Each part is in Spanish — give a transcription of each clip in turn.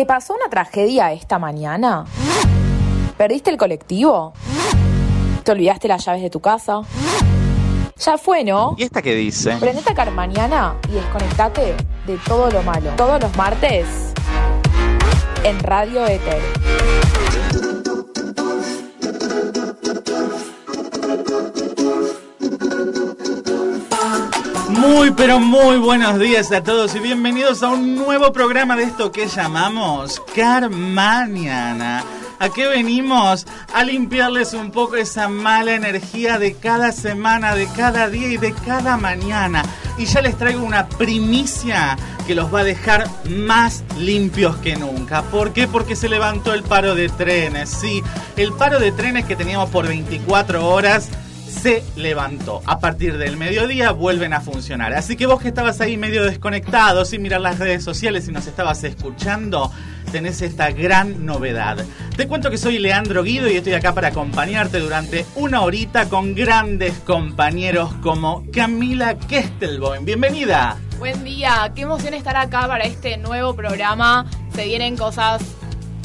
¿Te pasó una tragedia esta mañana? ¿Perdiste el colectivo? ¿Te olvidaste las llaves de tu casa? Ya fue, ¿no? ¿Y esta qué dice? Prendete acá mañana y desconectate de todo lo malo. Todos los martes en Radio Éter. Muy pero muy buenos días a todos y bienvenidos a un nuevo programa de esto que llamamos Carmaniana. ¿A qué venimos? A limpiarles un poco esa mala energía de cada semana, de cada día y de cada mañana. Y ya les traigo una primicia que los va a dejar más limpios que nunca. ¿Por qué? Porque se levantó el paro de trenes. Sí, el paro de trenes que teníamos por 24 horas se levantó. A partir del mediodía vuelven a funcionar. Así que vos que estabas ahí medio desconectado, sin mirar las redes sociales y nos estabas escuchando, tenés esta gran novedad. Te cuento que soy Leandro Guido y estoy acá para acompañarte durante una horita con grandes compañeros como Camila Kestelboim. Bienvenida. Buen día, qué emoción estar acá para este nuevo programa. Se vienen cosas,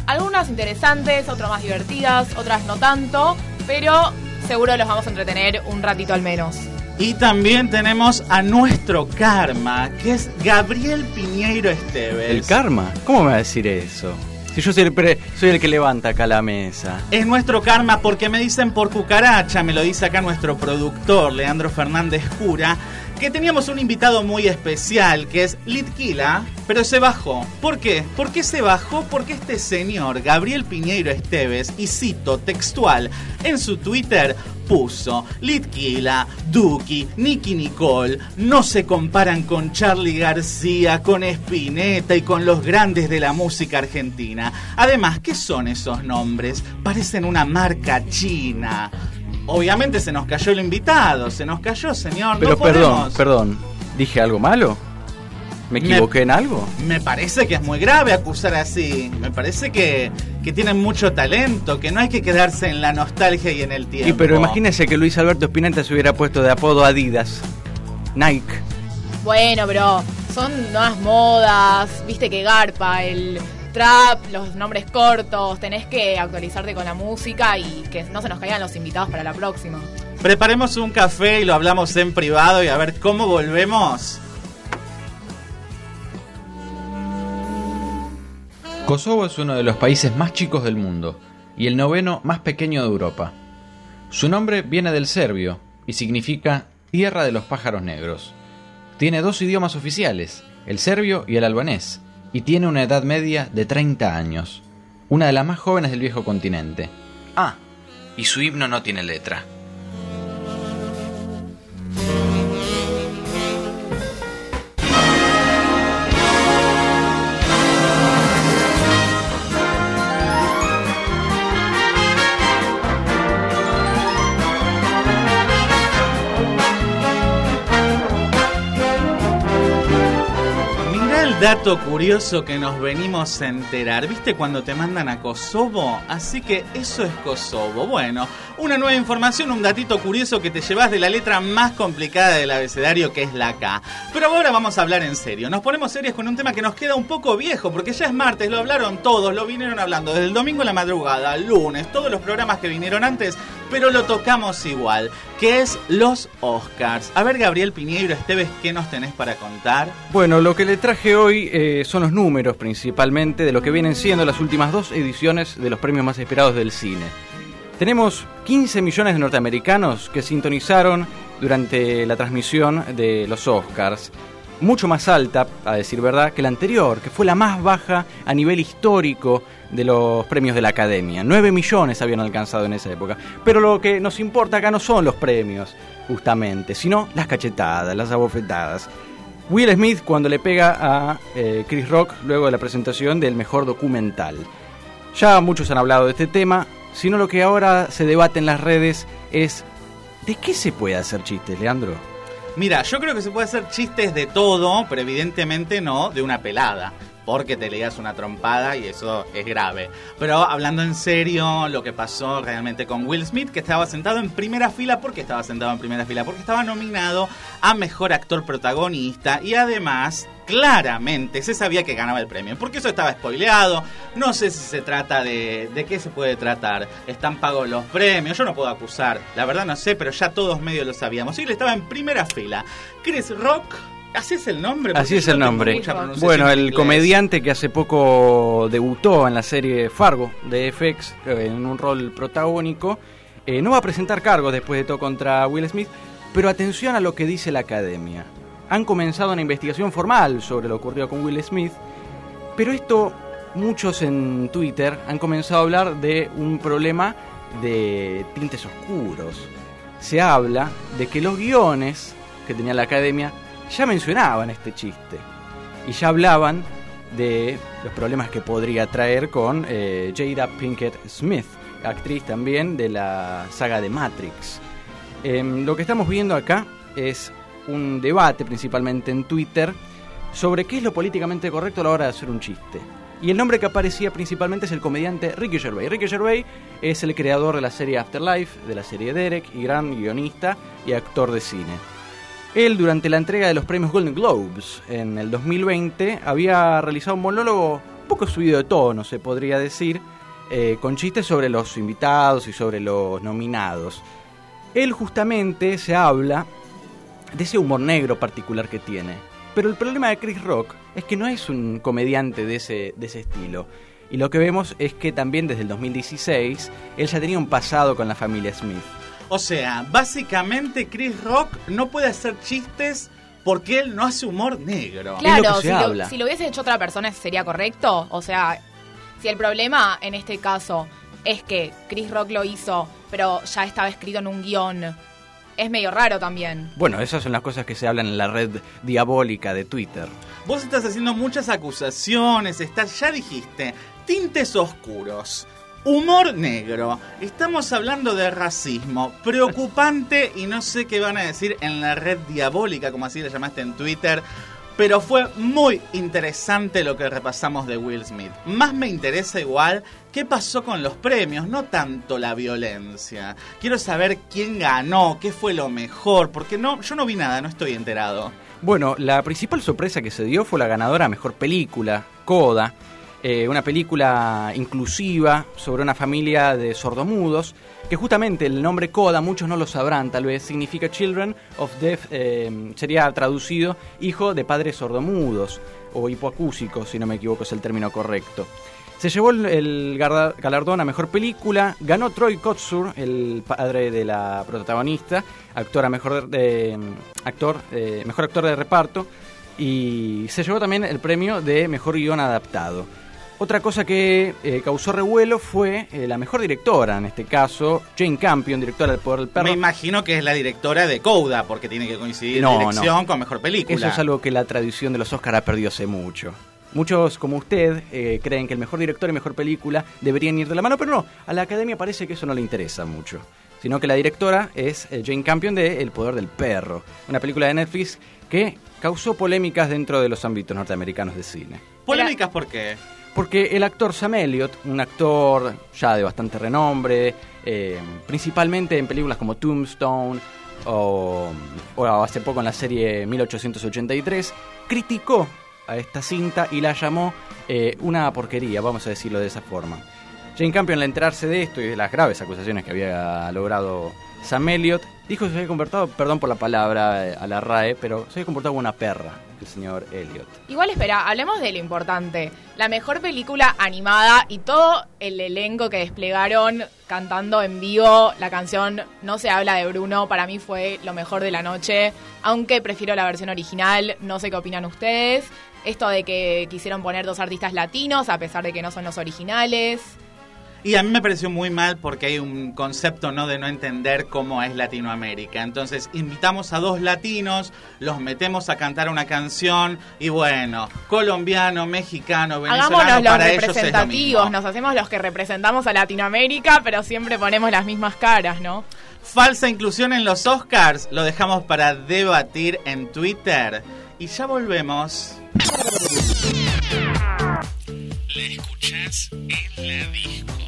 algunas interesantes, otras más divertidas, otras no tanto, pero seguro los vamos a entretener un ratito al menos. Y también tenemos a nuestro karma, que es Gabriel Piñeiro Esteves. ¿El karma? ¿Cómo me va a decir eso? Si yo soy el, pre- soy el que levanta acá la mesa. Es nuestro karma porque me dicen por cucaracha, me lo dice acá nuestro productor, Leandro Fernández Cura, que teníamos un invitado muy especial, que es Litquila, pero se bajó. ¿Por qué? ¿Por qué se bajó? Porque este señor, Gabriel Piñeiro Esteves, y cito textual, en su Twitter puso Litquila, Duki, Nicky Nicole no se comparan con Charlie García, con Spinetta y con los grandes de la música argentina. Además, ¿qué son esos nombres? Parecen una marca china. Obviamente se nos cayó el invitado, se nos cayó, señor. Pero no perdón, podemos. perdón. ¿Dije algo malo? ¿Me Me- equivoqué en algo? Me parece que es muy grave acusar así. Me parece que, que tienen mucho talento, que no hay que quedarse en la nostalgia y en el tiempo. Y pero imagínese que Luis Alberto Spinetta se hubiera puesto de apodo Adidas. Nike. Bueno, pero son nuevas modas, viste que garpa, el trap, los nombres cortos, tenés que actualizarte con la música y que no se nos caigan los invitados para la próxima. Preparemos un café y lo hablamos en privado y a ver cómo volvemos. Kosovo es uno de los países más chicos del mundo y el noveno más pequeño de Europa. Su nombre viene del serbio y significa Tierra de los Pájaros Negros. Tiene dos idiomas oficiales, el serbio y el albanés, y tiene una edad media de 30 años, una de las más jóvenes del viejo continente. Ah, y su himno no tiene letra. Dato curioso que nos venimos a enterar. ¿Viste cuando te mandan a Kosovo? Así que eso es Kosovo. Bueno, una nueva información, un datito curioso que te llevas de la letra más complicada del abecedario que es la K. Pero ahora vamos a hablar en serio. Nos ponemos serios con un tema que nos queda un poco viejo, porque ya es martes, lo hablaron todos, lo vinieron hablando desde el domingo a la madrugada, lunes, todos los programas que vinieron antes, pero lo tocamos igual, que es los Oscars. A ver, Gabriel Piñeiro Esteves, ¿qué nos tenés para contar? Bueno, lo que le traje hoy eh, son los números principalmente de lo que vienen siendo las últimas dos ediciones de los premios más esperados del cine. Tenemos 15 millones de norteamericanos que sintonizaron durante la transmisión de los Oscars. Mucho más alta, a decir verdad, que la anterior, que fue la más baja a nivel histórico de los premios de la Academia. 9 millones habían alcanzado en esa época. Pero lo que nos importa acá no son los premios, justamente, sino las cachetadas, las abofetadas. Will Smith cuando le pega a eh, Chris Rock luego de la presentación del mejor documental. Ya muchos han hablado de este tema, sino lo que ahora se debate en las redes es ¿de qué se puede hacer chistes, Leandro? Mira, yo creo que se puede hacer chistes de todo, pero evidentemente no de una pelada. Porque te leías una trompada y eso es grave. Pero hablando en serio, lo que pasó realmente con Will Smith, que estaba sentado en primera fila, ¿por qué estaba sentado en primera fila? Porque estaba nominado a Mejor Actor Protagonista y además claramente se sabía que ganaba el premio, porque eso estaba spoileado, no sé si se trata de, de qué se puede tratar, están pagos los premios, yo no puedo acusar, la verdad no sé, pero ya todos medios lo sabíamos, y él estaba en primera fila. Chris Rock Así es el nombre. Así es el nombre. Bueno, el comediante que hace poco debutó en la serie Fargo de FX eh, en un rol protagónico, eh, no va a presentar cargos después de todo contra Will Smith, pero atención a lo que dice la academia. Han comenzado una investigación formal sobre lo ocurrido con Will Smith, pero esto muchos en Twitter han comenzado a hablar de un problema de tintes oscuros. Se habla de que los guiones que tenía la academia ya mencionaban este chiste y ya hablaban de los problemas que podría traer con eh, Jada Pinkett Smith, actriz también de la saga de Matrix. Em, lo que estamos viendo acá es un debate principalmente en Twitter sobre qué es lo políticamente correcto a la hora de hacer un chiste. Y el nombre que aparecía principalmente es el comediante Ricky Gervais. Ricky Gervais es el creador de la serie Afterlife, de la serie Derek y gran guionista y actor de cine. Él, durante la entrega de los premios Golden Globes en el 2020, había realizado un monólogo un poco subido de tono, se podría decir, eh, con chistes sobre los invitados y sobre los nominados. Él justamente se habla de ese humor negro particular que tiene. Pero el problema de Chris Rock es que no es un comediante de ese, de ese estilo. Y lo que vemos es que también desde el 2016 él ya tenía un pasado con la familia Smith. O sea, básicamente Chris Rock no puede hacer chistes porque él no hace humor negro. Claro, si, lo, si lo hubiese hecho otra persona sería correcto. O sea, si el problema en este caso es que Chris Rock lo hizo, pero ya estaba escrito en un guion, es medio raro también. Bueno, esas son las cosas que se hablan en la red diabólica de Twitter. Vos estás haciendo muchas acusaciones, estás, ya dijiste, tintes oscuros. Humor negro. Estamos hablando de racismo. Preocupante y no sé qué van a decir en la red diabólica, como así le llamaste en Twitter. Pero fue muy interesante lo que repasamos de Will Smith. Más me interesa igual qué pasó con los premios, no tanto la violencia. Quiero saber quién ganó, qué fue lo mejor, porque no, yo no vi nada, no estoy enterado. Bueno, la principal sorpresa que se dio fue la ganadora Mejor Película, Coda eh, una película inclusiva sobre una familia de sordomudos, que justamente el nombre Coda, muchos no lo sabrán, tal vez significa Children of Deaf, eh, sería traducido hijo de padres sordomudos o hipoacúsicos, si no me equivoco es el término correcto. Se llevó el, galardón a mejor película, ganó Troy Kotsur, el padre de la protagonista, actor mejor de, actor, mejor actor de reparto, y se llevó también el premio de mejor guion adaptado. Otra cosa que eh, causó revuelo fue eh, la mejor directora, en este caso, Jane Campion, directora del Poder del Perro. Me imagino que es la directora de Coda, porque tiene que coincidir no, dirección con mejor película. Eso es algo que la tradición de los Oscars ha perdido hace mucho. Muchos, como usted, eh, creen que el mejor director y mejor película deberían ir de la mano, pero no, a la academia parece que eso no le interesa mucho. Sino que la directora es Jane Campion de El Poder del Perro, una película de Netflix que causó polémicas dentro de los ámbitos norteamericanos de cine. ¿Polémicas por qué? Porque el actor Sam Elliott, un actor ya de bastante renombre, eh, principalmente en películas como Tombstone o, hace poco en la serie 1883, criticó a esta cinta y la llamó eh, una porquería, vamos a decirlo de esa forma. Jane Campion, al enterarse de esto y de las graves acusaciones que había logrado Sam Elliott, dijo que se había comportado, perdón por la palabra eh, a la RAE, pero se había comportado como una perra el señor Elliot. Igual espera, hablemos de lo importante. La mejor película animada y todo el elenco que desplegaron cantando en vivo la canción No se habla de Bruno, para mí fue lo mejor de la noche, aunque prefiero la versión original, no sé qué opinan ustedes. Esto de que quisieron poner dos artistas latinos a pesar de que no son los originales. Y a mí me pareció muy mal porque hay un concepto no de no entender cómo es Latinoamérica. Entonces invitamos a dos latinos, los metemos a cantar una canción y bueno, colombiano, mexicano, venezolano, Hagámonos los representativos, nos hacemos los que representamos a Latinoamérica, pero siempre ponemos las mismas caras, ¿no? Falsa inclusión en los Oscars, lo dejamos para debatir en Twitter y ya volvemos. la escuchás en la disco.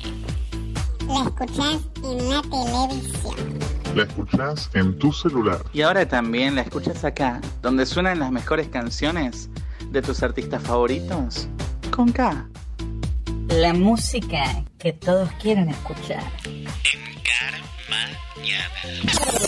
La escuchás en la televisión. La escuchás en tu celular. Y ahora también la escuchas acá, donde suenan las mejores canciones de tus artistas favoritos. Con K. La música que todos quieren escuchar. En Carmañana. Salud,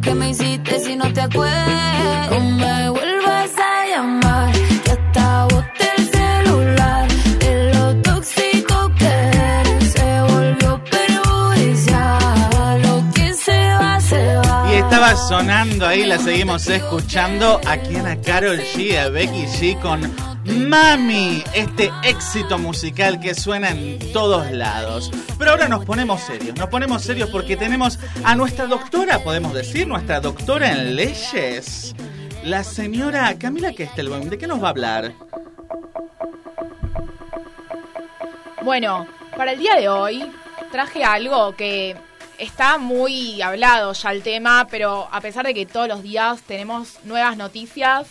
que me hiciste si no te acuerdas. No me vuelvas a llamar. Que hasta boté el celular. De lo tóxico que. Se volvió perjudicial. Lo que se va, se va. Y estaba sonando ahí, la seguimos escuchando aquí en a Carol G, a Becky G con Mami, este éxito musical que suena en todos lados. Pero ahora nos ponemos serios, nos ponemos serios porque tenemos a nuestra doctora, podemos decir, nuestra doctora en leyes, la señora Camila Kestelbaum. ¿De qué nos va a hablar? Bueno, para el día de hoy traje algo que está muy hablado ya el tema, pero a pesar de que todos los días tenemos nuevas noticias,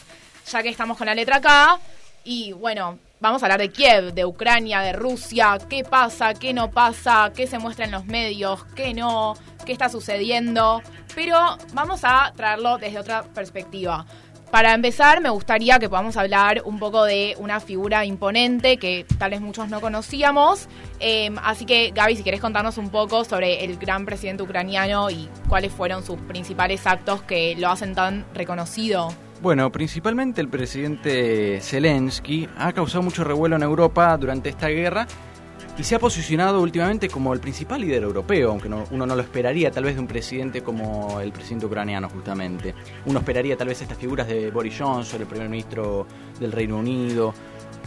ya que estamos con la letra K, y bueno, vamos a hablar de Kiev, de Ucrania, de Rusia, qué pasa, qué no pasa, qué se muestra en los medios, qué no, qué está sucediendo, pero vamos a traerlo desde otra perspectiva. Para empezar, me gustaría que podamos hablar un poco de una figura imponente que tal vez muchos no conocíamos. Eh, así que, Gaby, si querés contarnos un poco sobre el gran presidente ucraniano y cuáles fueron sus principales actos que lo hacen tan reconocido. Bueno, principalmente el presidente Zelensky ha causado mucho revuelo en Europa durante esta guerra y se ha posicionado últimamente como el principal líder europeo, aunque no- uno no lo esperaría tal vez de un presidente como el presidente ucraniano justamente. Uno esperaría tal vez estas figuras de Boris Johnson, el primer ministro del Reino Unido,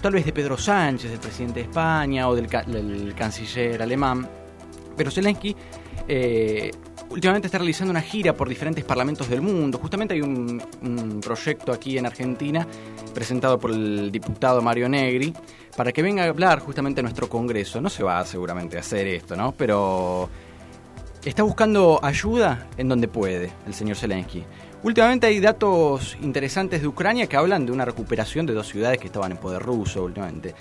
tal vez de Pedro Sánchez, el presidente de España o del, del canciller alemán. Pero Zelensky eh, últimamente está realizando una gira por diferentes parlamentos del mundo. Justamente hay un, proyecto aquí en Argentina presentado por el diputado Mario Negri para que venga a hablar justamente a nuestro Congreso. No se va seguramente a hacer esto, ¿no? Pero está buscando ayuda en donde puede el señor Zelensky. Últimamente hay datos interesantes de Ucrania que hablan de una recuperación de dos ciudades que estaban en poder ruso últimamente.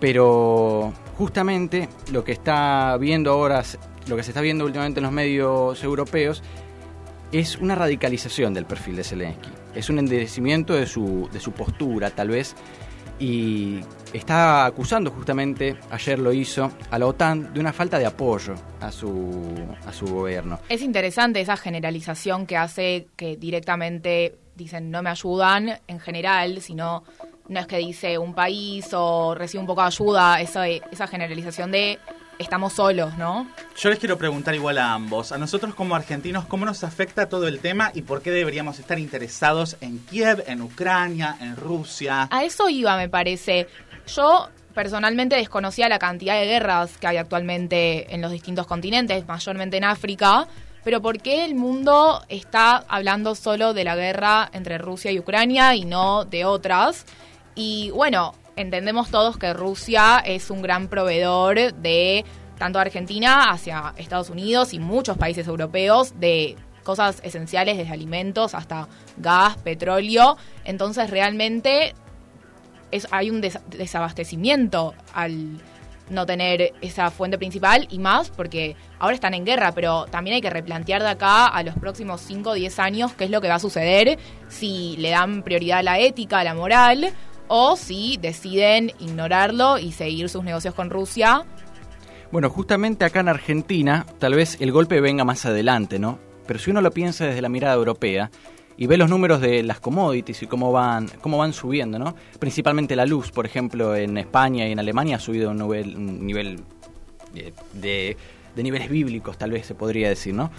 Pero justamente lo que está viendo ahora, lo que se está viendo últimamente en los medios europeos, es una radicalización del perfil de Zelensky. Es un endurecimiento de su, de su postura, tal vez, y está acusando justamente, ayer lo hizo, a la OTAN de una falta de apoyo a su, a su gobierno. Es interesante esa generalización que hace que directamente dicen no me ayudan en general, sino no es que dice un país o recibe un poco de ayuda, esa, esa generalización de estamos solos, ¿no? Yo les quiero preguntar igual a ambos, a nosotros como argentinos, ¿cómo nos afecta todo el tema y por qué deberíamos estar interesados en Kiev, en Ucrania, en Rusia? A eso iba, me parece. Yo personalmente desconocía la cantidad de guerras que hay actualmente en los distintos continentes, mayormente en África, pero ¿por qué el mundo está hablando solo de la guerra entre Rusia y Ucrania y no de otras? Y bueno, entendemos todos que Rusia es un gran proveedor de tanto Argentina hacia Estados Unidos y muchos países europeos de cosas esenciales desde alimentos hasta gas, petróleo. Entonces realmente es, hay un des- desabastecimiento al no tener esa fuente principal y más porque ahora están en guerra, pero también hay que replantear de acá a los próximos 5 o 10 años qué es lo que va a suceder si le dan prioridad a la ética, a la moral o si deciden ignorarlo y seguir sus negocios con Rusia. Bueno, justamente acá en Argentina, tal vez el golpe venga más adelante, ¿no? Pero si uno lo piensa desde la mirada europea y ve los números de las commodities y cómo van, cómo van subiendo, ¿no? Principalmente la luz, por ejemplo, en España y en Alemania ha subido a un nivel, nivel eh, de, de niveles bíblicos, tal vez se podría decir, ¿no?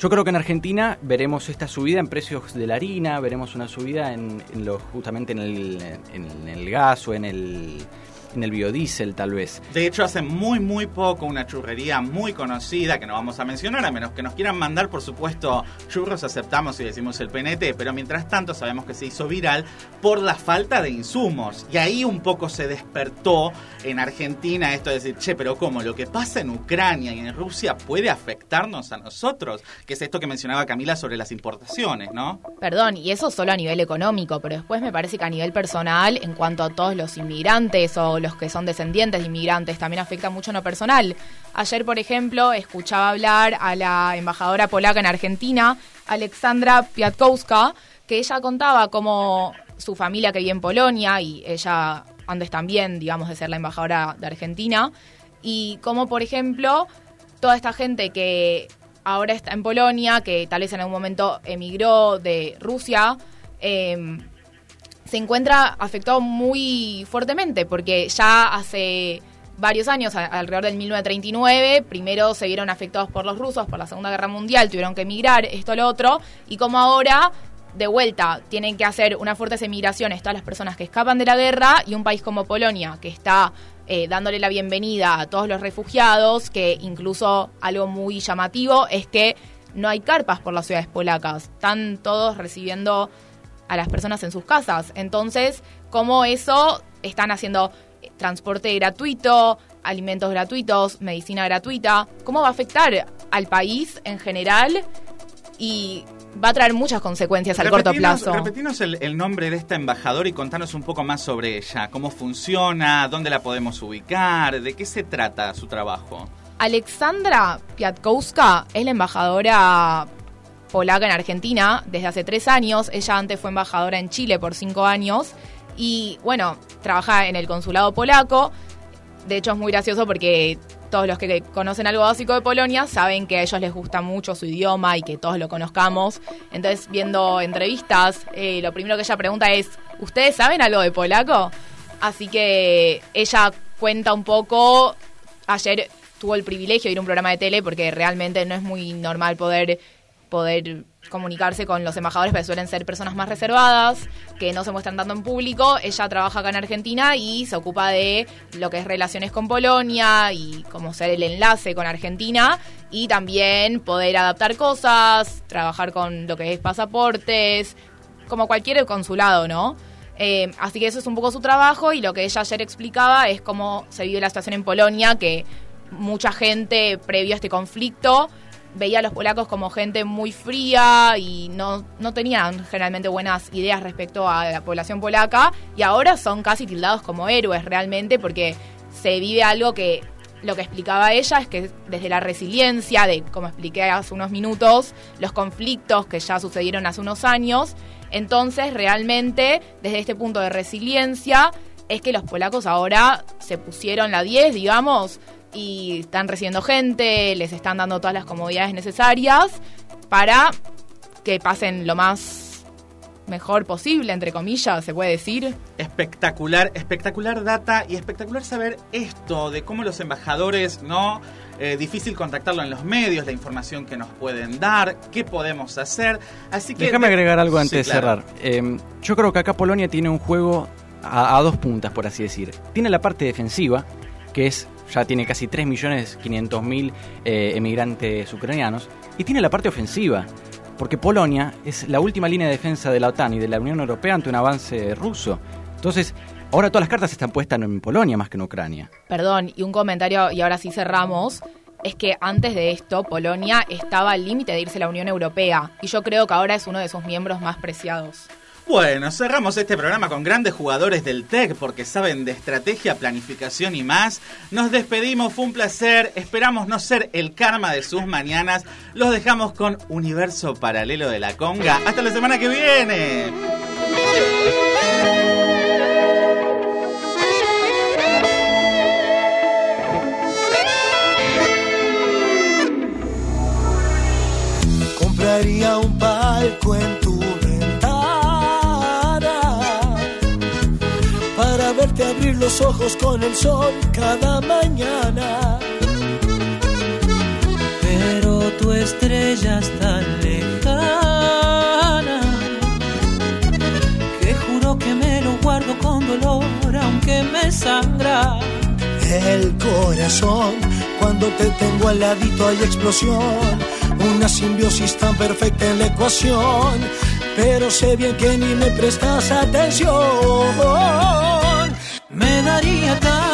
Yo creo que en Argentina veremos esta subida en precios de la harina, veremos una subida en, en lo, justamente en el, en el gas o en el, en el biodiesel tal vez. De hecho, hace muy, muy poco una churrería muy conocida, que no vamos a mencionar, a menos que nos quieran mandar, por supuesto, churros aceptamos y decimos el PNT, pero mientras tanto sabemos que se hizo viral por la falta de insumos. Y ahí un poco se despertó en Argentina esto de decir, che, pero ¿cómo? Lo que pasa en Ucrania y en Rusia puede afectarnos a nosotros, que es esto que mencionaba Camila sobre las importaciones, ¿no? Perdón, y eso solo a nivel económico, pero después me parece que a nivel personal, en cuanto a todos los inmigrantes o los que son descendientes de inmigrantes, también afecta mucho en lo personal. Ayer, por ejemplo, escuchaba hablar a la embajadora polaca en Argentina, Alexandra Piatkowska, que ella contaba cómo su familia que vive en Polonia y ella antes también, digamos, de ser la embajadora de Argentina, y cómo, por ejemplo, toda esta gente que ahora está en Polonia, que tal vez en algún momento emigró de Rusia, eh, se encuentra afectado muy fuertemente, porque ya hace varios años, alrededor del 1939, primero se vieron afectados por los rusos, por la Segunda Guerra Mundial, tuvieron que emigrar, esto, lo otro, y como ahora, de vuelta, tienen que hacer unas fuertes emigraciones todas las personas que escapan de la guerra, y un país como Polonia, que está eh, dándole la bienvenida a todos los refugiados, que incluso algo muy llamativo es que no hay carpas por las ciudades polacas, están todos recibiendo a las personas en sus casas. Entonces, ¿cómo eso están haciendo eh, transporte gratuito, alimentos gratuitos, medicina gratuita? ¿Cómo va a afectar al país en general? Y va a traer muchas consecuencias al corto plazo. Repetinos el, el nombre de esta embajadora y contanos un poco más sobre ella, cómo funciona, dónde la podemos ubicar, de qué se trata su trabajo. Alexandra Piatkowska es la embajadora polaca en Argentina desde hace tres años. Ella antes fue embajadora en Chile por cinco años. Y bueno, trabaja en el consulado polaco. De hecho, es muy gracioso porque todos los que conocen algo básico de Polonia saben que a ellos les gusta mucho su idioma y que todos lo conozcamos. Entonces, viendo entrevistas, eh, lo primero que ella pregunta es, ¿ustedes saben algo de polaco? Así que ella cuenta un poco, ayer tuvo el privilegio de ir a un programa de tele porque realmente no es muy normal poder poder comunicarse con los embajadores, porque suelen ser personas más reservadas, que no se muestran tanto en público. Ella trabaja acá en Argentina y se ocupa de lo que es relaciones con Polonia y cómo ser el enlace con Argentina y también poder adaptar cosas, trabajar con lo que es pasaportes, como cualquier consulado, ¿no? Eh, así que eso es un poco su trabajo y lo que ella ayer explicaba es cómo se vive la situación en Polonia, que mucha gente previo a este conflicto veía a los polacos como gente muy fría y no, no tenían generalmente buenas ideas respecto a la población polaca y ahora son casi tildados como héroes realmente porque se vive algo que lo que explicaba ella es que desde la resiliencia, de como expliqué hace unos minutos, los conflictos que ya sucedieron hace unos años, entonces realmente desde este punto de resiliencia es que los polacos ahora se pusieron la 10, digamos, y están recibiendo gente, les están dando todas las comodidades necesarias para que pasen lo más mejor posible, entre comillas, se puede decir. Espectacular, espectacular data y espectacular saber esto de cómo los embajadores, ¿no? Eh, difícil contactarlo en los medios, la información que nos pueden dar, qué podemos hacer. Así que Déjame agregar algo antes Sí, de claro. cerrar. Eh, yo creo que acá Polonia tiene un juego a, a dos puntas, por así decir. Tiene la parte defensiva, que es ya tiene casi 3.500.000 eh, emigrantes ucranianos, y tiene la parte ofensiva, porque Polonia es la última línea de defensa de la OTAN y de la Unión Europea ante un avance ruso. Entonces, ahora todas las cartas están puestas en Polonia más que en Ucrania. Perdón, y un comentario, y ahora sí cerramos, es que antes de esto Polonia estaba al límite de irse a la Unión Europea, y yo creo que ahora es uno de sus miembros más preciados. Bueno, cerramos este programa con grandes jugadores del TEC porque saben de estrategia, planificación y más. Nos despedimos, fue un placer. Esperamos no ser el karma de sus mañanas. Los dejamos con Universo Paralelo de la Conga. Hasta la semana que viene. Compraría un palco en tu los ojos con el sol cada mañana. Pero tu estrella es tan lejana que juro que me lo guardo con dolor, aunque me sangra. El corazón, cuando te tengo al ladito hay explosión, una simbiosis tan perfecta en la ecuación, pero sé bien que ni me prestas atención. cenaria da tá?